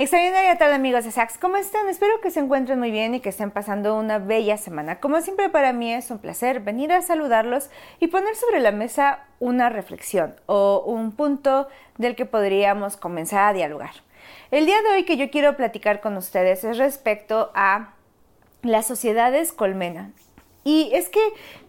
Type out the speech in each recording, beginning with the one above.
Extraordinaria tarde amigos de Sax, ¿cómo están? Espero que se encuentren muy bien y que estén pasando una bella semana. Como siempre para mí es un placer venir a saludarlos y poner sobre la mesa una reflexión o un punto del que podríamos comenzar a dialogar. El día de hoy que yo quiero platicar con ustedes es respecto a las sociedades colmena y es que,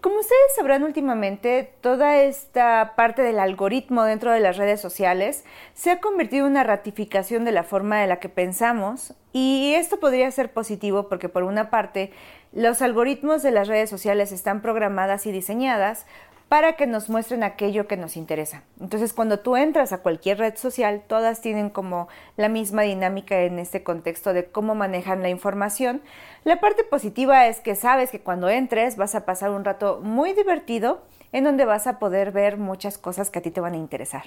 como ustedes sabrán últimamente, toda esta parte del algoritmo dentro de las redes sociales se ha convertido en una ratificación de la forma de la que pensamos. Y esto podría ser positivo porque por una parte los algoritmos de las redes sociales están programadas y diseñadas para que nos muestren aquello que nos interesa. Entonces, cuando tú entras a cualquier red social, todas tienen como la misma dinámica en este contexto de cómo manejan la información. La parte positiva es que sabes que cuando entres vas a pasar un rato muy divertido en donde vas a poder ver muchas cosas que a ti te van a interesar.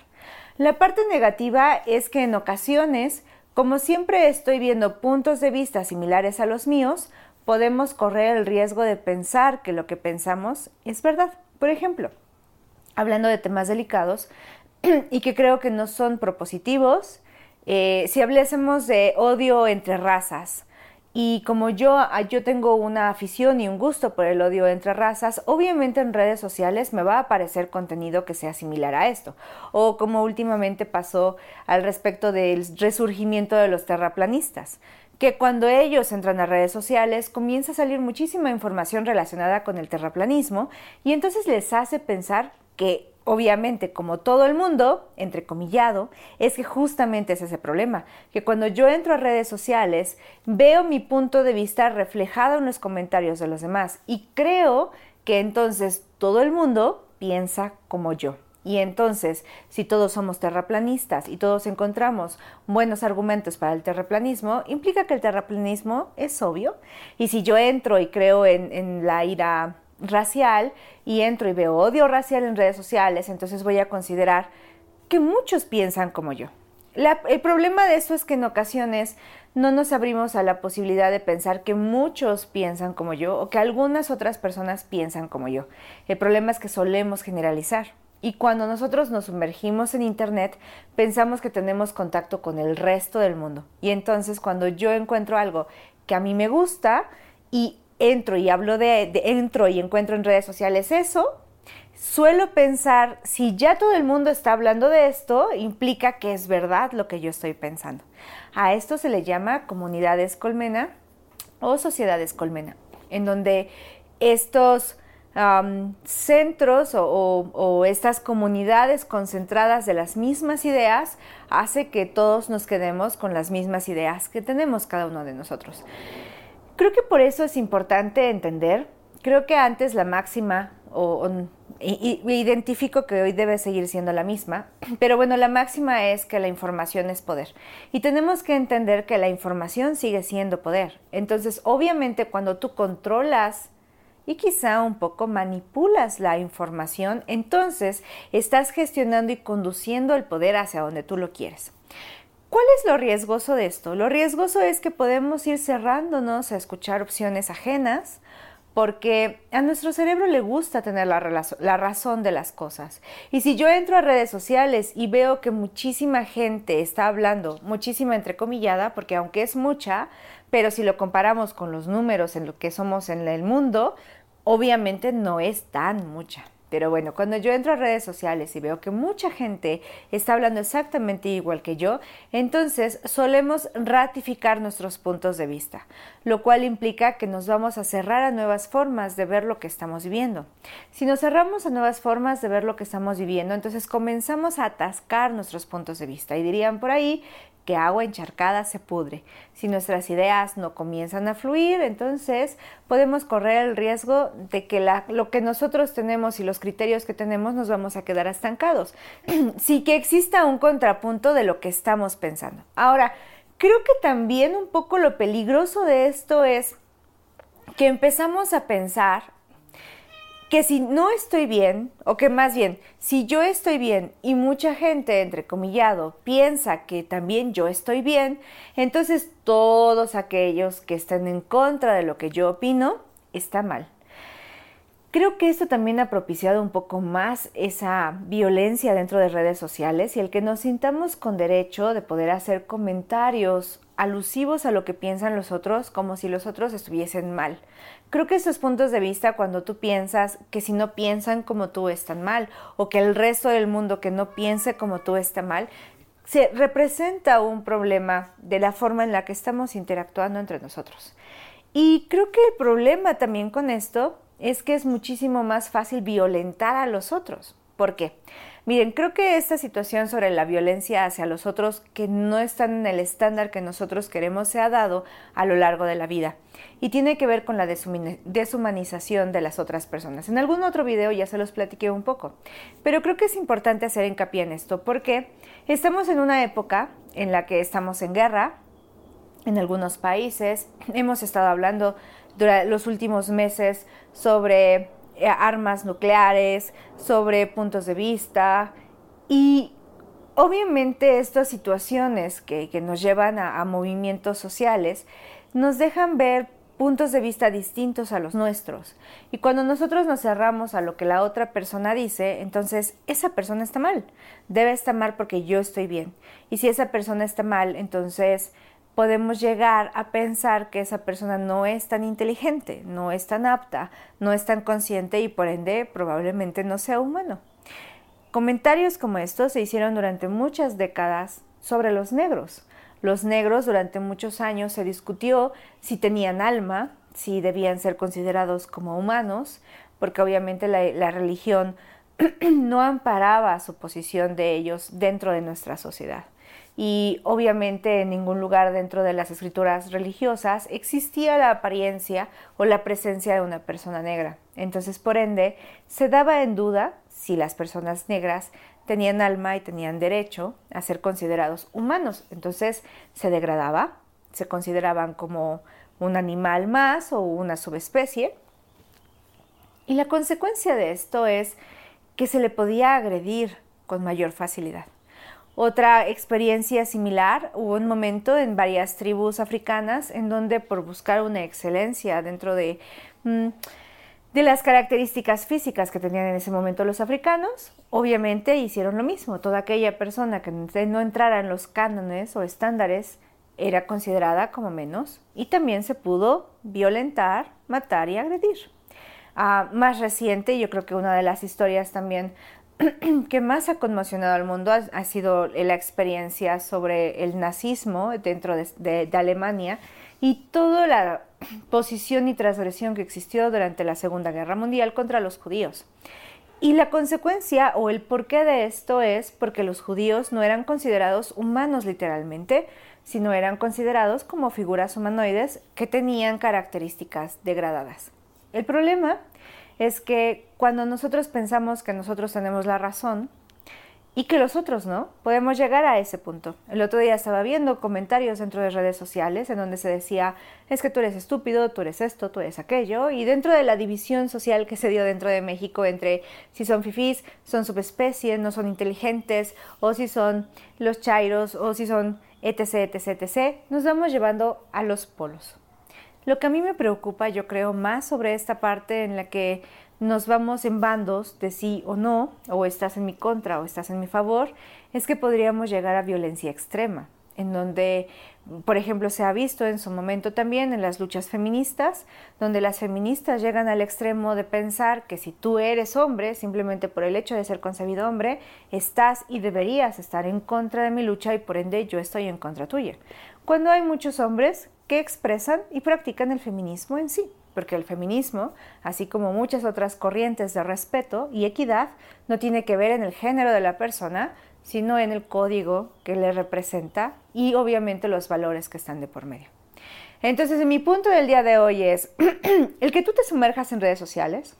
La parte negativa es que en ocasiones, como siempre estoy viendo puntos de vista similares a los míos, podemos correr el riesgo de pensar que lo que pensamos es verdad. Por ejemplo, hablando de temas delicados y que creo que no son propositivos, eh, si hablásemos de odio entre razas, y como yo, ah, yo tengo una afición y un gusto por el odio entre razas, obviamente en redes sociales me va a aparecer contenido que sea similar a esto. O como últimamente pasó al respecto del resurgimiento de los terraplanistas que cuando ellos entran a redes sociales comienza a salir muchísima información relacionada con el terraplanismo y entonces les hace pensar que obviamente, como todo el mundo, entrecomillado, es que justamente es ese problema, que cuando yo entro a redes sociales veo mi punto de vista reflejado en los comentarios de los demás y creo que entonces todo el mundo piensa como yo. Y entonces, si todos somos terraplanistas y todos encontramos buenos argumentos para el terraplanismo, implica que el terraplanismo es obvio. Y si yo entro y creo en, la ira racial y entro y veo odio racial en redes sociales, entonces voy a considerar que muchos piensan como yo. el problema de eso es que en ocasiones no nos abrimos a la posibilidad de pensar que muchos piensan como yo o que algunas otras personas piensan como yo. El problema es que solemos generalizar. Y cuando nosotros nos sumergimos en Internet, pensamos que tenemos contacto con el resto del mundo. Y entonces cuando yo encuentro algo que a mí me gusta y entro y hablo de, entro y encuentro en redes sociales eso, suelo pensar, si ya todo el mundo está hablando de esto, implica que es verdad lo que yo estoy pensando. A esto se le llama comunidades colmena o sociedades colmena, en donde estos centros o, estas comunidades concentradas de las mismas ideas hace que todos nos quedemos con las mismas ideas que tenemos cada uno de nosotros. Creo que por eso es importante entender, creo que antes la máxima, o, identifico que hoy debe seguir siendo la misma, pero bueno, la máxima es que la información es poder. Y tenemos que entender que la información sigue siendo poder. Entonces, obviamente, cuando tú controlas y quizá un poco manipulas la información, entonces estás gestionando y conduciendo el poder hacia donde tú lo quieres. ¿Cuál es lo riesgoso de esto? Lo riesgoso es que podemos ir cerrándonos a escuchar opciones ajenas porque a nuestro cerebro le gusta tener la, razón de las cosas. Y si yo entro a redes sociales y veo que muchísima gente está hablando, muchísima entrecomillada, porque aunque es mucha, pero si lo comparamos con los números en lo que somos en el mundo, obviamente no es tan mucha. Pero bueno, cuando yo entro a redes sociales y veo que mucha gente está hablando exactamente igual que yo, entonces solemos ratificar nuestros puntos de vista, lo cual implica que nos vamos a cerrar a nuevas formas de ver lo que estamos viviendo. Si nos cerramos a nuevas formas de ver lo que estamos viviendo, entonces comenzamos a atascar nuestros puntos de vista y dirían por ahí que agua encharcada se pudre. Si nuestras ideas no comienzan a fluir, entonces podemos correr el riesgo de que lo que nosotros tenemos y los criterios que tenemos nos vamos a quedar estancados. sí que exista un contrapunto de lo que estamos pensando. Ahora, creo que también un poco lo peligroso de esto es que empezamos a pensar que si no estoy bien, o que más bien, si yo estoy bien y mucha gente, entre comillado, piensa que también yo estoy bien, entonces todos aquellos que están en contra de lo que yo opino, está mal. Creo que esto también ha propiciado un poco más esa violencia dentro de redes sociales y el que nos sintamos con derecho de poder hacer comentarios alusivos a lo que piensan los otros como si los otros estuviesen mal. Creo que estos puntos de vista cuando tú piensas que si no piensan como tú están mal o que el resto del mundo que no piense como tú está mal, se representa un problema de la forma en la que estamos interactuando entre nosotros. Y creo que el problema también con esto es que es muchísimo más fácil violentar a los otros. ¿Por qué? Miren, creo que esta situación sobre la violencia hacia los otros que no están en el estándar que nosotros queremos se ha dado a lo largo de la vida y tiene que ver con la deshumanización de las otras personas. En algún otro video ya se los platiqué un poco, pero creo que es importante hacer hincapié en esto porque estamos en una época en la que estamos en guerra en algunos países, hemos estado hablando durante los últimos meses sobre eh, armas nucleares, sobre puntos de vista y obviamente estas situaciones que, nos llevan a, movimientos sociales nos dejan ver puntos de vista distintos a los nuestros. Y cuando nosotros nos cerramos a lo que la otra persona dice, entonces esa persona está mal. Debe estar mal porque yo estoy bien. Y si esa persona está mal, entonces podemos llegar a pensar que esa persona no es tan inteligente, no es tan apta, no es tan consciente y por ende probablemente no sea humano. Comentarios como estos se hicieron durante muchas décadas sobre los negros. Los negros durante muchos años se discutió si tenían alma, si debían ser considerados como humanos, porque obviamente la, religión no amparaba su posición de ellos dentro de nuestra sociedad y obviamente en ningún lugar dentro de las escrituras religiosas existía la apariencia o la presencia de una persona negra. Entonces, por ende, se daba en duda si las personas negras tenían alma y tenían derecho a ser considerados humanos. Entonces, se degradaba, se consideraban como un animal más o una subespecie. Y la consecuencia de esto es que se le podía agredir con mayor facilidad. Otra experiencia similar, hubo un momento en varias tribus africanas en donde por buscar una excelencia dentro de, mm, de las características físicas que tenían en ese momento los africanos, obviamente hicieron lo mismo. Toda aquella persona que no entrara en los cánones o estándares era considerada como menos y también se pudo violentar, matar y agredir. Ah, más reciente, yo creo que una de las historias también que más ha conmocionado al mundo ha, sido la experiencia sobre el nazismo dentro de, Alemania y toda la posición y transgresión que existió durante la Segunda Guerra Mundial contra los judíos. Y la consecuencia o el porqué de esto es porque los judíos no eran considerados humanos literalmente, sino eran considerados como figuras humanoides que tenían características degradadas. El problema es que cuando nosotros pensamos que nosotros tenemos la razón y que los otros no, podemos llegar a ese punto. El otro día estaba viendo comentarios dentro de redes sociales en donde se decía, es que tú eres estúpido, tú eres esto, tú eres aquello, y dentro de la división social que se dio dentro de México entre si son fifís, son subespecies, no son inteligentes, o si son los chairos, o si son etc, etc, etc, nos vamos llevando a los polos. Lo que a mí me preocupa, yo creo, más sobre esta parte en la que nos vamos en bandos de sí o no, o estás en mi contra o estás en mi favor, es que podríamos llegar a violencia extrema, en donde, por ejemplo, se ha visto en su momento también en las luchas feministas, donde las feministas llegan al extremo de pensar que si tú eres hombre, simplemente por el hecho de ser concebido hombre, estás y deberías estar en contra de mi lucha y por ende yo estoy en contra tuya. Cuando hay muchos hombres que expresan y practican el feminismo en sí, porque el feminismo, así como muchas otras corrientes de respeto y equidad, no tiene que ver en el género de la persona, sino en el código que le representa y obviamente los valores que están de por medio. Entonces, mi punto del día de hoy es el que tú te sumerjas en redes sociales.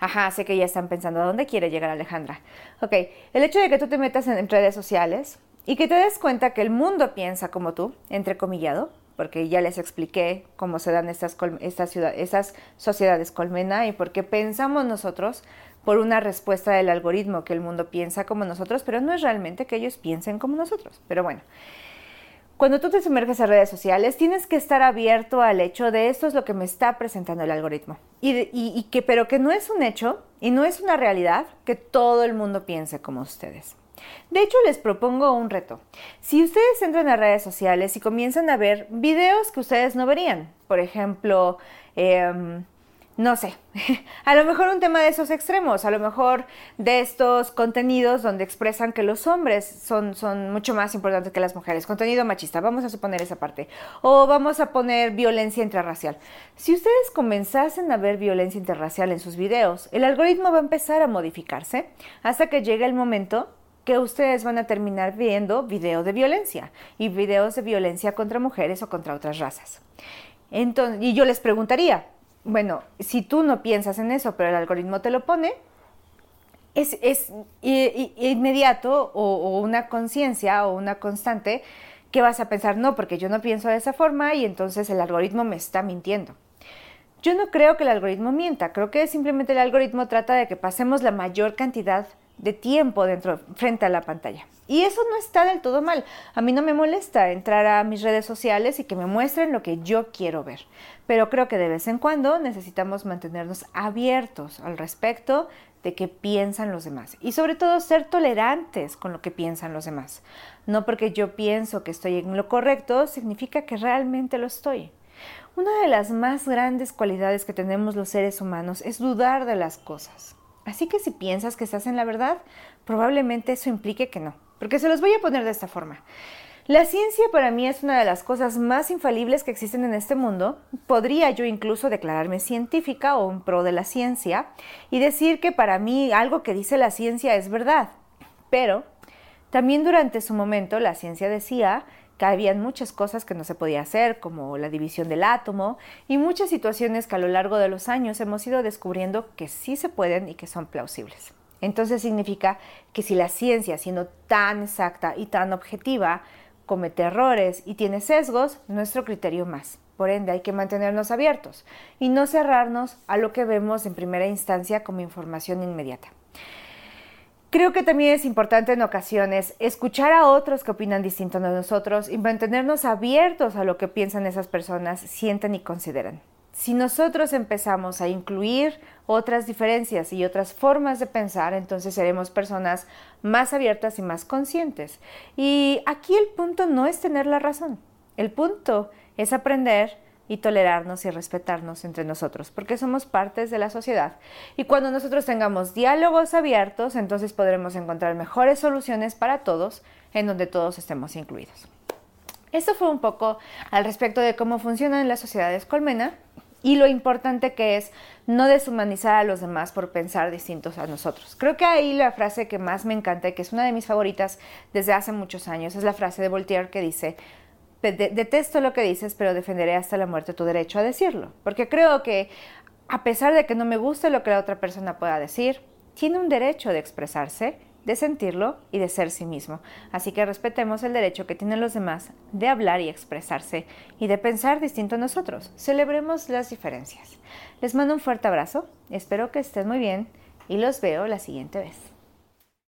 Ajá, sé que ya están pensando a dónde quiere llegar Alejandra. Ok, el hecho de que tú te metas en redes sociales y que te des cuenta que el mundo piensa como tú, entrecomillado, porque ya les expliqué cómo se dan estas, estas, sociedades colmena y por qué pensamos nosotros por una respuesta del algoritmo que el mundo piensa como nosotros, pero no es realmente que ellos piensen como nosotros. Pero bueno, Cuando tú te sumerges en redes sociales, tienes que estar abierto al hecho de esto es lo que me está presentando el algoritmo. Y, que, pero que no es un hecho y no es una realidad que todo el mundo piense como ustedes. De hecho, les propongo un reto. Si ustedes entran a redes sociales y comienzan a ver videos que ustedes no verían, por ejemplo, em, no sé, a lo mejor un tema de esos extremos, a lo mejor de estos contenidos donde expresan que los hombres son, son mucho más importantes que las mujeres, contenido machista, vamos a suponer esa parte, o vamos a poner violencia interracial. Si ustedes comenzasen a ver violencia interracial en sus videos, el algoritmo va a empezar a modificarse hasta que llegue el momento que ustedes van a terminar viendo videos de violencia y videos de violencia contra mujeres o contra otras razas. Entonces, y yo les preguntaría, bueno, si tú no piensas en eso, pero el algoritmo te lo pone, es, inmediato o, una conciencia o una constante que vas a pensar, no, porque yo no pienso de esa forma y entonces el algoritmo me está mintiendo. Yo no creo que el algoritmo mienta, creo que simplemente el algoritmo trata de que pasemos la mayor cantidad de tiempo dentro, frente a la pantalla. Y eso no está del todo mal. A mí no me molesta entrar a mis redes sociales y que me muestren lo que yo quiero ver. Pero creo que de vez en cuando necesitamos mantenernos abiertos al respecto de qué piensan los demás. Y sobre todo ser tolerantes con lo que piensan los demás. No porque yo pienso que estoy en lo correcto, significa que realmente lo estoy. Una de las más grandes cualidades que tenemos los seres humanos es dudar de las cosas. Así que si piensas que estás en la verdad, probablemente eso implique que no. Porque se los voy a poner de esta forma. La ciencia para mí es una de las cosas más infalibles que existen en este mundo. Podría yo incluso declararme científica o un pro de la ciencia y decir que para mí algo que dice la ciencia es verdad. Pero también durante su momento la ciencia decía que habían muchas cosas que no se podía hacer, como la división del átomo, y muchas situaciones que a lo largo de los años hemos ido descubriendo que sí se pueden y que son plausibles. Entonces significa que si la ciencia, siendo tan exacta y tan objetiva, comete errores y tiene sesgos, nuestro criterio más. Por ende, hay que mantenernos abiertos y no cerrarnos a lo que vemos en primera instancia como información inmediata. Creo que también es importante en ocasiones escuchar a otros que opinan distinto de nosotros y mantenernos abiertos a lo que piensan esas personas, sienten y consideran. Si nosotros empezamos a incluir otras diferencias y otras formas de pensar, entonces seremos personas más abiertas y más conscientes. Y aquí el punto no es tener la razón, el punto es aprender y tolerarnos y respetarnos entre nosotros, porque somos partes de la sociedad. Y cuando nosotros tengamos diálogos abiertos, entonces podremos encontrar mejores soluciones para todos, en donde todos estemos incluidos. Esto fue un poco al respecto de cómo funcionan las sociedades colmena y lo importante que es no deshumanizar a los demás por pensar distintos a nosotros. Creo que ahí la frase que más me encanta y que es una de mis favoritas desde hace muchos años es la frase de Voltaire que dice, detesto lo que dices, pero defenderé hasta la muerte tu derecho a decirlo. Porque creo que a pesar de que no me guste lo que la otra persona pueda decir, tiene un derecho de expresarse, de sentirlo y de ser sí mismo. Así que respetemos el derecho que tienen los demás de hablar y expresarse y de pensar distinto a nosotros. Celebremos las diferencias. Les mando un fuerte abrazo, espero que estén muy bien y los veo la siguiente vez.